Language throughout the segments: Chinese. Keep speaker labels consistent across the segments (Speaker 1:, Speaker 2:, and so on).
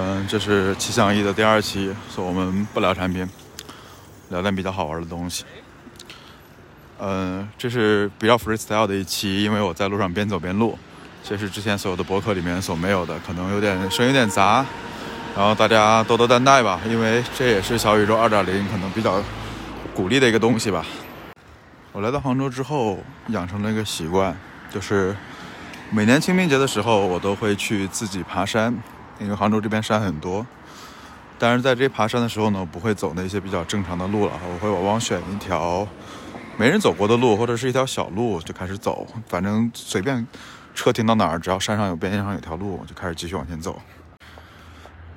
Speaker 1: 嗯，这是气象一的第二期，所我们不聊产品，聊点比较好玩的东西。嗯，这是比较 freestyle 的一期，因为我在路上边走边录，这是之前所有的博客里面所没有的，可能有点声音有点杂，然后大家多多担待吧，因为这也是小宇宙2.0可能比较鼓励的一个东西吧。我来到杭州之后，养成了一个习惯，就是每年清明节的时候，我都会去自己爬山，因为杭州这边山很多。但是在这爬山的时候呢，我不会走那些比较正常的路了，我会往往选一条没人走过的路，或者是一条小路就开始走，反正随便车停到哪儿，只要山上有边线上有条路，我就开始继续往前走。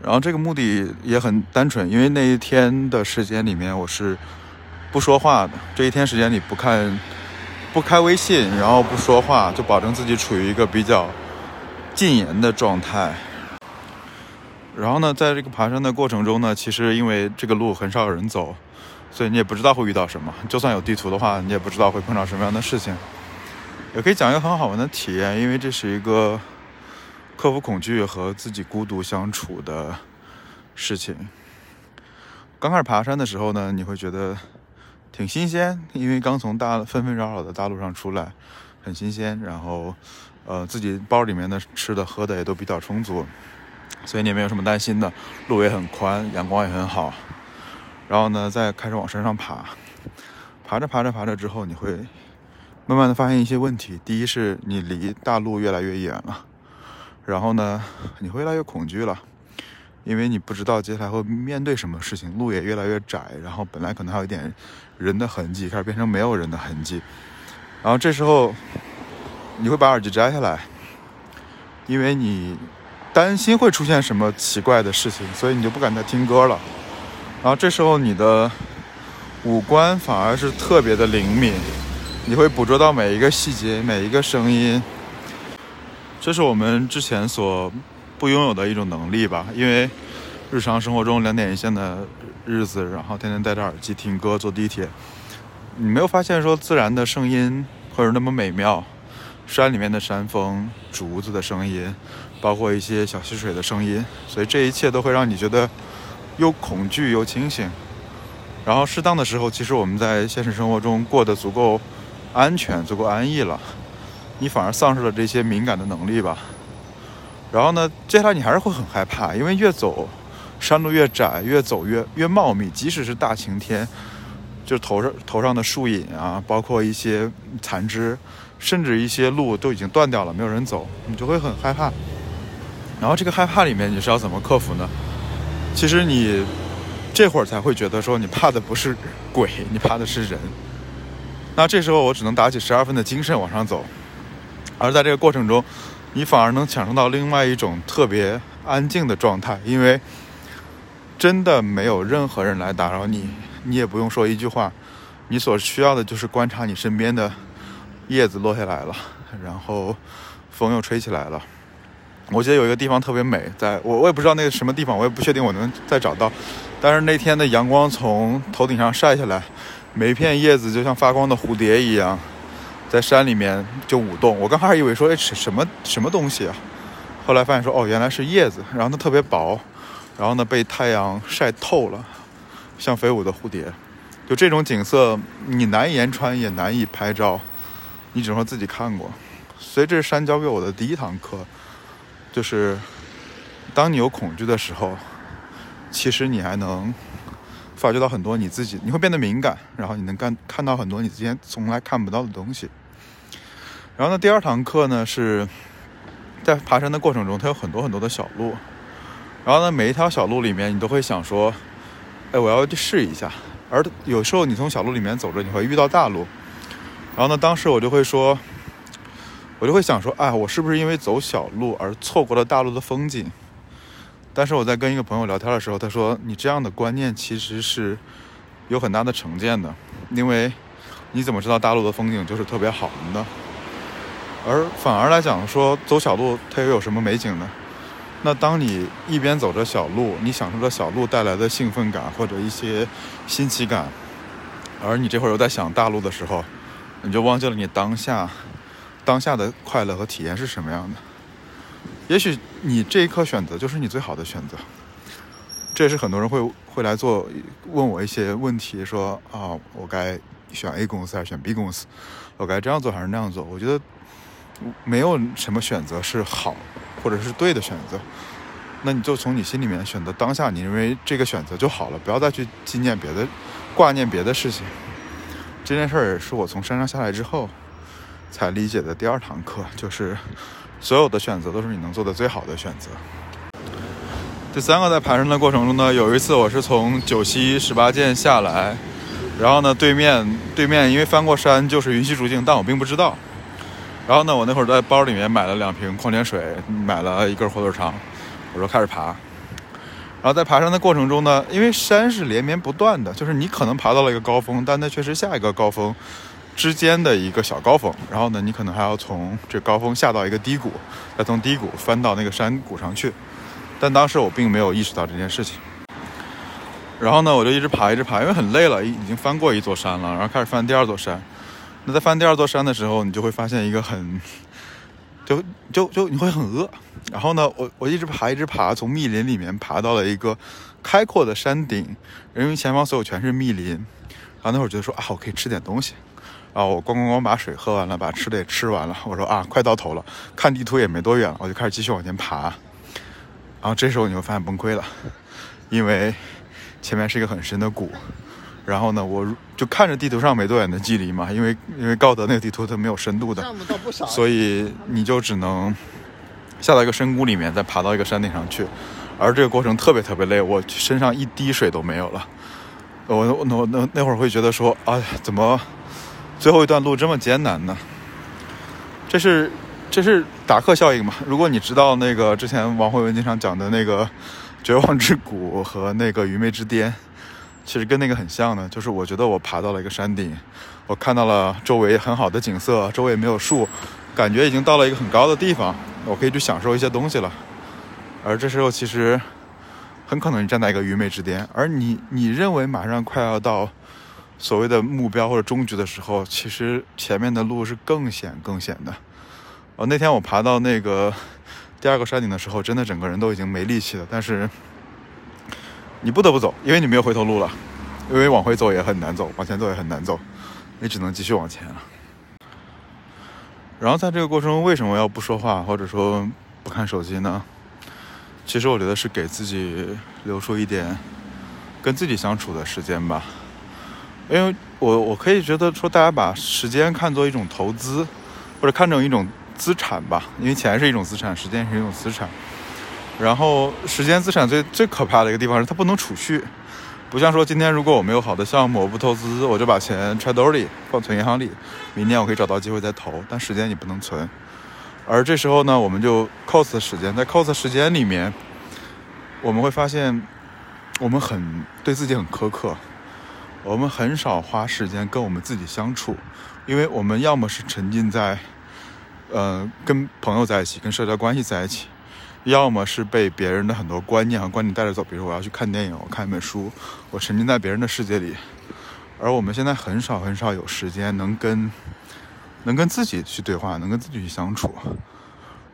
Speaker 1: 然后这个目的也很单纯，因为那一天的时间里面我是。不说话的这一天时间里不看、不开微信，然后不说话，就保证自己处于一个比较禁言的状态。然后呢，在这个爬山的过程中呢，其实因为这个路很少有人走，所以你也不知道会遇到什么。就算有地图的话，你也不知道会碰到什么样的事情。也可以讲一个很好玩的体验，因为这是一个克服恐惧和自己孤独相处的事情。刚开始爬山的时候呢，你会觉得。挺新鲜，因为刚从大纷纷扰扰的大路上出来，很新鲜。然后，呃，自己包里面的吃的喝的也都比较充足，所以你没有什么担心的。路也很宽，阳光也很好。然后呢，再开始往山上爬，爬着爬着爬着之后，你会慢慢的发现一些问题。第一是你离大路越来越远了，然后呢，你会越来越恐惧了。因为你不知道接下来会面对什么事情，路也越来越窄，然后本来可能还有一点人的痕迹，开始变成没有人的痕迹。然后这时候你会把耳机摘下来，因为你担心会出现什么奇怪的事情，所以你就不敢再听歌了。然后这时候你的五官反而是特别的灵敏，你会捕捉到每一个细节、每一个声音。这是我们之前所。不拥有的一种能力吧，因为日常生活中两点一线的日子，然后天天戴着耳机听歌坐地铁，你没有发现说自然的声音会是那么美妙，山里面的山风、竹子的声音，包括一些小溪水的声音，所以这一切都会让你觉得又恐惧又清醒。然后适当的时候，其实我们在现实生活中过得足够安全、足够安逸了，你反而丧失了这些敏感的能力吧。然后呢，接下来你还是会很害怕，因为越走山路越窄，越走越越茂密。即使是大晴天，就头上头上的树影啊，包括一些残枝，甚至一些路都已经断掉了，没有人走，你就会很害怕。然后这个害怕里面你是要怎么克服呢？其实你这会儿才会觉得说，你怕的不是鬼，你怕的是人。那这时候我只能打起十二分的精神往上走，而在这个过程中。你反而能享受到另外一种特别安静的状态，因为真的没有任何人来打扰你，你也不用说一句话，你所需要的就是观察你身边的叶子落下来了，然后风又吹起来了。我记得有一个地方特别美，在我我也不知道那个什么地方，我也不确定我能再找到，但是那天的阳光从头顶上晒下来，每一片叶子就像发光的蝴蝶一样。在山里面就舞动，我刚开始以为说，哎，什么什么东西啊？后来发现说，哦，原来是叶子，然后它特别薄，然后呢被太阳晒透了，像飞舞的蝴蝶。就这种景色，你难言传，也难以拍照，你只能说自己看过。所以这是山教给我的第一堂课，就是当你有恐惧的时候，其实你还能。发觉到很多你自己，你会变得敏感，然后你能看看到很多你之前从来看不到的东西。然后呢，第二堂课呢是在爬山的过程中，它有很多很多的小路。然后呢，每一条小路里面，你都会想说：“哎，我要去试一下。”而有时候你从小路里面走着，你会遇到大路。然后呢，当时我就会说，我就会想说：“哎，我是不是因为走小路而错过了大路的风景？”但是我在跟一个朋友聊天的时候，他说：“你这样的观念其实是有很大的成见的，因为你怎么知道大陆的风景就是特别好的呢？而反而来讲，说走小路它又有什么美景呢？那当你一边走着小路，你享受着小路带来的兴奋感或者一些新奇感，而你这会儿又在想大陆的时候，你就忘记了你当下当下的快乐和体验是什么样的。”也许你这一刻选择就是你最好的选择。这也是很多人会会来做问我一些问题，说啊，我该选 A 公司还是选 B 公司？我该这样做还是那样做？我觉得没有什么选择是好或者是对的选择。那你就从你心里面选择当下你认为这个选择就好了，不要再去纪念别的、挂念别的事情。这件事儿是我从山上下来之后才理解的第二堂课，就是所有的选择都是你能做的最好的选择。第三个在爬山的过程中呢，有一次我是从九溪十八涧下来，然后呢对面对面因为翻过山就是云溪竹径，但我并不知道。然后呢我那会儿在包里面买了两瓶矿泉水，买了一根火腿肠。我说开始爬，然后在爬山的过程中呢，因为山是连绵不断的，就是你可能爬到了一个高峰，但那却是下一个高峰之间的一个小高峰。然后呢，你可能还要从这高峰下到一个低谷，再从低谷翻到那个山谷上去。但当时我并没有意识到这件事情。然后呢，我就一直爬，一直爬，因为很累了，已经翻过一座山了，然后开始翻第二座山。那在翻第二座山的时候，你就会发现一个很。就就就你会很饿，然后呢，我我一直爬一直爬，从密林里面爬到了一个开阔的山顶，因为前方所有全是密林，然后那会儿觉得说啊，我可以吃点东西，然后我咣咣咣把水喝完了，把吃的也吃完了，我说啊，快到头了，看地图也没多远了，我就开始继续往前爬，然后这时候你会发现崩溃了，因为前面是一个很深的谷。然后呢，我就看着地图上没多远的距离嘛，因为因为高德那个地图它没有深度的，所以你就只能下到一个深谷里面，再爬到一个山顶上去，而这个过程特别特别累，我身上一滴水都没有了。我我那那那会儿会觉得说，哎，怎么最后一段路这么艰难呢？这是这是达克效应嘛？如果你知道那个之前王慧文经常讲的那个绝望之谷和那个愚昧之巅。其实跟那个很像的，就是我觉得我爬到了一个山顶，我看到了周围很好的景色，周围没有树，感觉已经到了一个很高的地方，我可以去享受一些东西了。而这时候其实很可能你站在一个愚昧之巅，而你你认为马上快要到所谓的目标或者终局的时候，其实前面的路是更险更险的。哦，那天我爬到那个第二个山顶的时候，真的整个人都已经没力气了，但是。你不得不走，因为你没有回头路了，因为往回走也很难走，往前走也很难走，你只能继续往前了。然后在这个过程中，为什么要不说话或者说不看手机呢？其实我觉得是给自己留出一点跟自己相处的时间吧，因为我我可以觉得说，大家把时间看作一种投资，或者看成一种资产吧，因为钱是一种资产，时间是一种资产。然后，时间资产最最可怕的一个地方是它不能储蓄，不像说今天如果我没有好的项目，我不投资，我就把钱揣兜里放存银行里，明年我可以找到机会再投。但时间你不能存，而这时候呢，我们就 cos 时间，在 cos 时间里面，我们会发现我们很对自己很苛刻，我们很少花时间跟我们自己相处，因为我们要么是沉浸在，呃，跟朋友在一起，跟社交关系在一起。要么是被别人的很多观念和观点带着走，比如我要去看电影，我看一本书，我沉浸在别人的世界里，而我们现在很少很少有时间能跟能跟自己去对话，能跟自己去相处。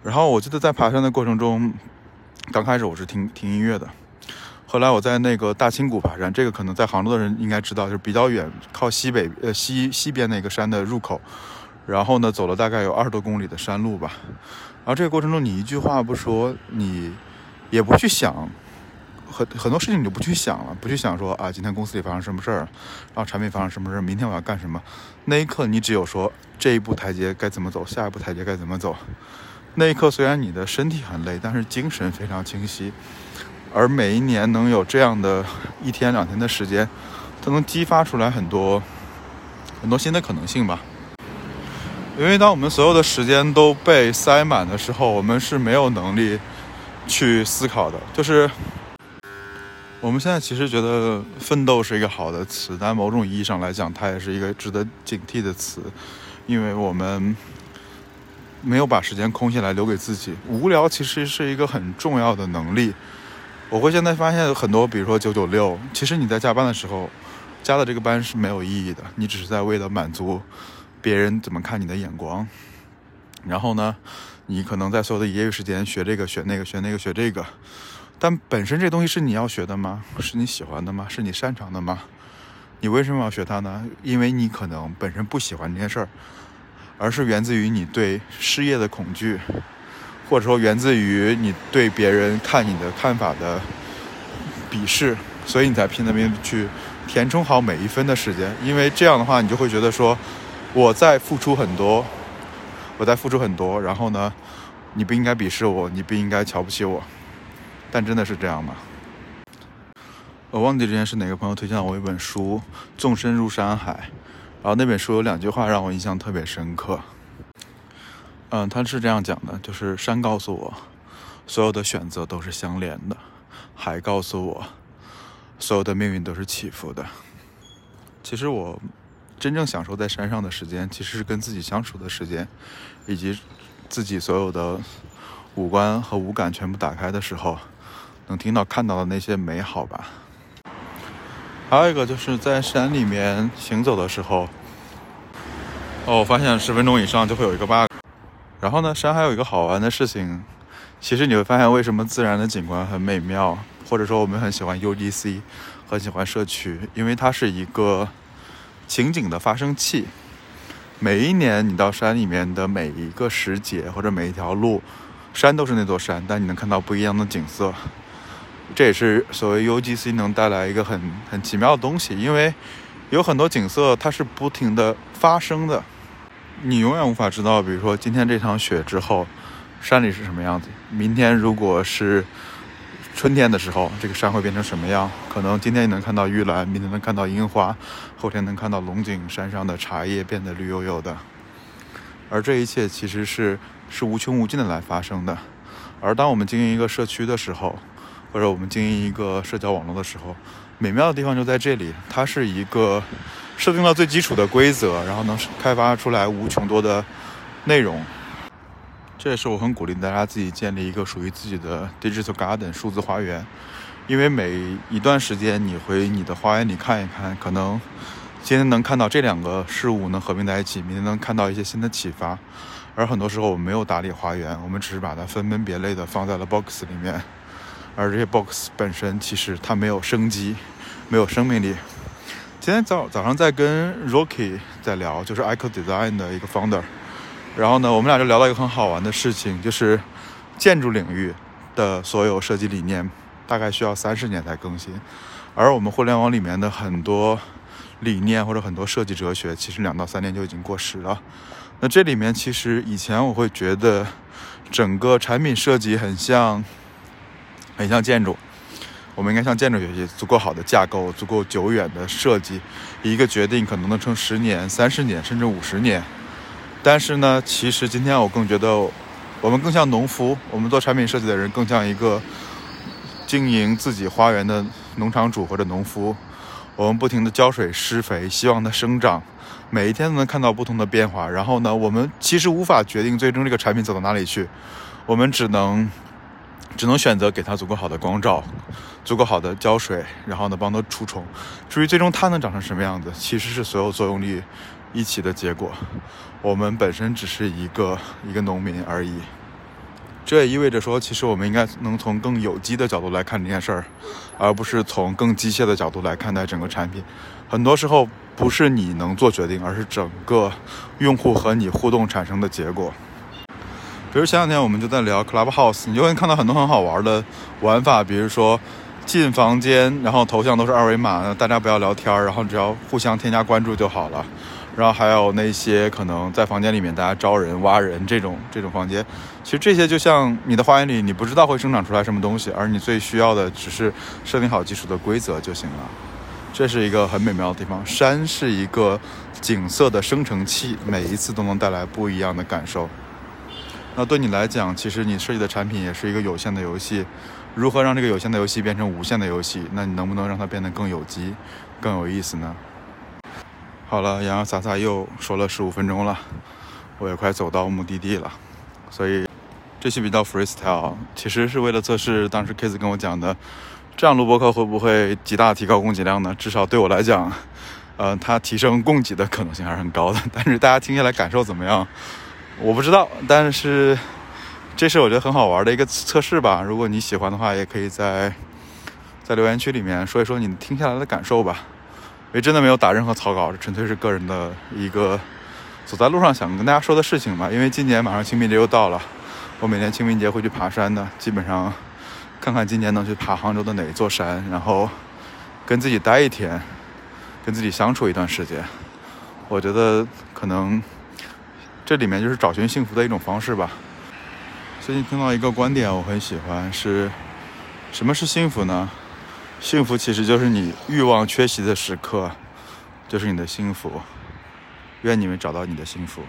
Speaker 1: 然后我记得在爬山的过程中，刚开始我是听听音乐的，后来我在那个大青谷爬山，这个可能在杭州的人应该知道，就是比较远，靠西北呃西西边那个山的入口，然后呢走了大概有二十多公里的山路吧。然后这个过程中，你一句话不说，你也不去想，很很多事情你就不去想了，不去想说啊，今天公司里发生什么事儿，然后产品发生什么事儿，明天我要干什么。那一刻，你只有说这一步台阶该怎么走，下一步台阶该怎么走。那一刻，虽然你的身体很累，但是精神非常清晰。而每一年能有这样的一天两天的时间，它能激发出来很多很多新的可能性吧。因为当我们所有的时间都被塞满的时候，我们是没有能力去思考的。就是我们现在其实觉得“奋斗”是一个好的词，但某种意义上来讲，它也是一个值得警惕的词，因为我们没有把时间空下来留给自己。无聊其实是一个很重要的能力。我会现在发现很多，比如说九九六，其实你在加班的时候加的这个班是没有意义的，你只是在为了满足。别人怎么看你的眼光？然后呢，你可能在所有的业余时间学这个学那个学那个学这个，但本身这东西是你要学的吗？是你喜欢的吗？是你擅长的吗？你为什么要学它呢？因为你可能本身不喜欢这件事儿，而是源自于你对失业的恐惧，或者说源自于你对别人看你的看法的鄙视，所以你才拼了命去填充好每一分的时间。因为这样的话，你就会觉得说我在付出很多，我在付出很多，然后呢，你不应该鄙视我，你不应该瞧不起我。但真的是这样吗？我忘记之前是哪个朋友推荐了我一本书《纵身入山海》，然后那本书有两句话让我印象特别深刻。嗯，他是这样讲的，就是山告诉我，所有的选择都是相连的；海告诉我，所有的命运都是起伏的。其实我真正享受在山上的时间，其实是跟自己相处的时间，以及自己所有的五官和五感全部打开的时候，能听到、看到的那些美好吧。还有一个就是在山里面行走的时候，哦，我发现十分钟以上就会有一个 bug。然后呢，山还有一个好玩的事情，其实你会发现为什么自然的景观很美妙，或者说我们很喜欢 UGC，很喜欢社区，因为它是一个情景的发生器。每一年你到山里面的每一个时节或者每一条路，山都是那座山，但你能看到不一样的景色。这也是所谓 UGC 能带来一个很很奇妙的东西，因为有很多景色它是不停的发生的，你永远无法知道，比如说今天这场雪之后，山里是什么样子；明天如果是春天的时候，这个山会变成什么样？可能今天你能看到玉兰，明天能看到樱花，后天能看到龙井山上的茶叶变得绿油油的，而这一切其实是是无穷无尽的来发生的。而当我们经营一个社区的时候，或者我们经营一个社交网络的时候，美妙的地方就在这里。它是一个设定了最基础的规则，然后能开发出来无穷多的内容。这也是我很鼓励大家自己建立一个属于自己的 digital garden 数字花园，因为每一段时间你回你的花园里看一看，可能今天能看到这两个事物能合并在一起，明天能看到一些新的启发。而很多时候我们没有打理花园，我们只是把它分门别类的放在了 box 里面。而这些 box 本身其实它没有生机，没有生命力。今天早早上在跟 Rocky 在聊，就是 Eco Design 的一个 founder，然后呢，我们俩就聊到一个很好玩的事情，就是建筑领域的所有设计理念大概需要三十年才更新，而我们互联网里面的很多理念或者很多设计哲学，其实两到三年就已经过时了。那这里面其实以前我会觉得整个产品设计很像。很像建筑，我们应该向建筑学习，足够好的架构，足够久远的设计，一个决定可能能撑十年、三十年，甚至五十年。但是呢，其实今天我更觉得，我们更像农夫，我们做产品设计的人更像一个经营自己花园的农场主或者农夫。我们不停的浇水、施肥，希望它生长，每一天都能看到不同的变化。然后呢，我们其实无法决定最终这个产品走到哪里去，我们只能。只能选择给它足够好的光照，足够好的浇水，然后呢帮它除虫。至于最终它能长成什么样子，其实是所有作用力一起的结果。我们本身只是一个一个农民而已。这也意味着说，其实我们应该能从更有机的角度来看这件事儿，而不是从更机械的角度来看待整个产品。很多时候不是你能做决定，而是整个用户和你互动产生的结果。比如前两天我们就在聊 Clubhouse，你就会看到很多很好玩的玩法，比如说进房间，然后头像都是二维码，大家不要聊天，然后只要互相添加关注就好了。然后还有那些可能在房间里面大家招人挖人这种这种房间，其实这些就像你的花园里，你不知道会生长出来什么东西，而你最需要的只是设定好基础的规则就行了。这是一个很美妙的地方，山是一个景色的生成器，每一次都能带来不一样的感受。那对你来讲，其实你设计的产品也是一个有限的游戏。如何让这个有限的游戏变成无限的游戏？那你能不能让它变得更有机、更有意思呢？好了，洋洋洒洒又说了十五分钟了，我也快走到目的地了。所以这期比较 freestyle，其实是为了测试当时 Kiss 跟我讲的，这样录播课会不会极大提高供给量呢？至少对我来讲，呃，它提升供给的可能性还是很高的。但是大家听下来感受怎么样？我不知道，但是这是我觉得很好玩的一个测试吧。如果你喜欢的话，也可以在在留言区里面说一说你听下来的感受吧。也真的没有打任何草稿，纯粹是个人的一个走在路上想跟大家说的事情嘛。因为今年马上清明节又到了，我每年清明节会去爬山的，基本上看看今年能去爬杭州的哪一座山，然后跟自己待一天，跟自己相处一段时间。我觉得可能这里面就是找寻幸福的一种方式吧。最近听到一个观点，我很喜欢，是什么是幸福呢？幸福其实就是你欲望缺席的时刻，就是你的幸福。愿你们找到你的幸福。